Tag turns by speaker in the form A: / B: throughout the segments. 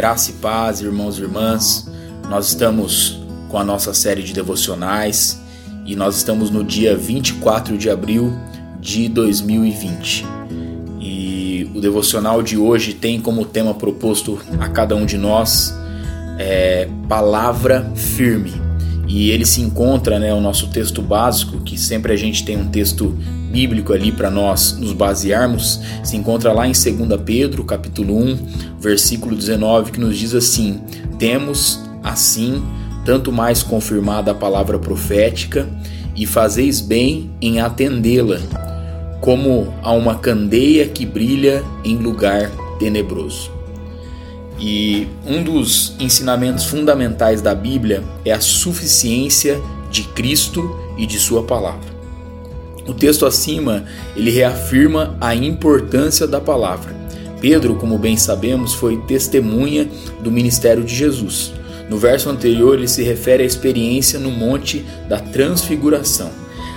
A: Graça e paz, irmãos e irmãs. Nós estamos com a nossa série de devocionais e nós estamos no dia 24 de abril de 2020. E o devocional de hoje tem como tema proposto a cada um de nós é, palavra firme. E ele se encontra, né, o nosso texto básico, que sempre a gente tem um texto bíblico ali para nós nos basearmos, se encontra lá em 2 Pedro, capítulo 1, versículo 19, que nos diz assim: Temos assim tanto mais confirmada a palavra profética, e fazeis bem em atendê-la, como a uma candeia que brilha em lugar tenebroso. E um dos ensinamentos fundamentais da Bíblia é a suficiência de Cristo e de Sua palavra. O texto acima ele reafirma a importância da palavra. Pedro, como bem sabemos, foi testemunha do ministério de Jesus. No verso anterior, ele se refere à experiência no Monte da Transfiguração.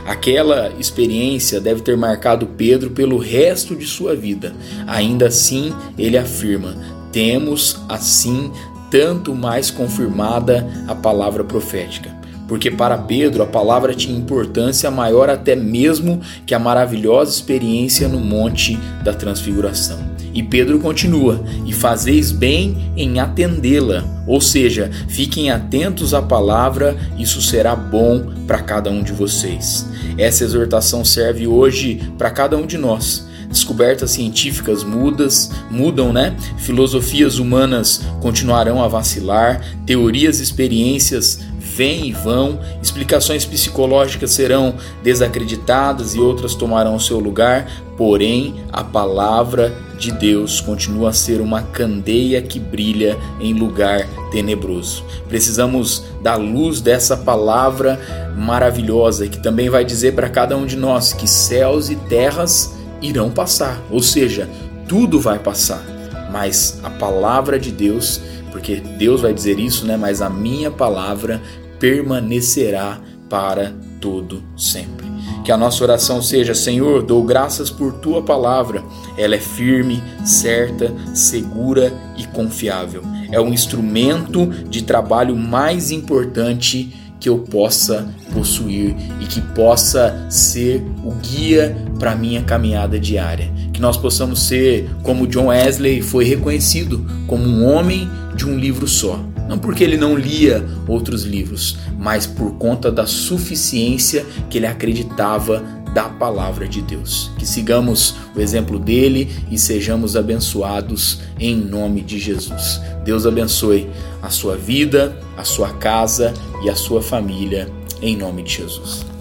A: Aquela experiência deve ter marcado Pedro pelo resto de sua vida. Ainda assim, ele afirma: temos assim tanto mais confirmada a palavra profética porque para Pedro a palavra tinha importância maior até mesmo que a maravilhosa experiência no Monte da Transfiguração. E Pedro continua: E fazeis bem em atendê-la, ou seja, fiquem atentos à palavra, isso será bom para cada um de vocês. Essa exortação serve hoje para cada um de nós descobertas científicas mudas, mudam, né? Filosofias humanas continuarão a vacilar, teorias e experiências vêm e vão, explicações psicológicas serão desacreditadas e outras tomarão seu lugar, porém a palavra de Deus continua a ser uma candeia que brilha em lugar tenebroso. Precisamos da luz dessa palavra maravilhosa que também vai dizer para cada um de nós que céus e terras irão passar, ou seja, tudo vai passar, mas a palavra de Deus, porque Deus vai dizer isso, né? Mas a minha palavra permanecerá para todo sempre. Que a nossa oração seja: Senhor, dou graças por tua palavra. Ela é firme, certa, segura e confiável. É o instrumento de trabalho mais importante que eu possa possuir e que possa ser o guia para minha caminhada diária. Que nós possamos ser como John Wesley foi reconhecido como um homem de um livro só. Não porque ele não lia outros livros, mas por conta da suficiência que ele acreditava da palavra de Deus. Que sigamos o exemplo dele e sejamos abençoados em nome de Jesus. Deus abençoe a sua vida, a sua casa e a sua família em nome de Jesus.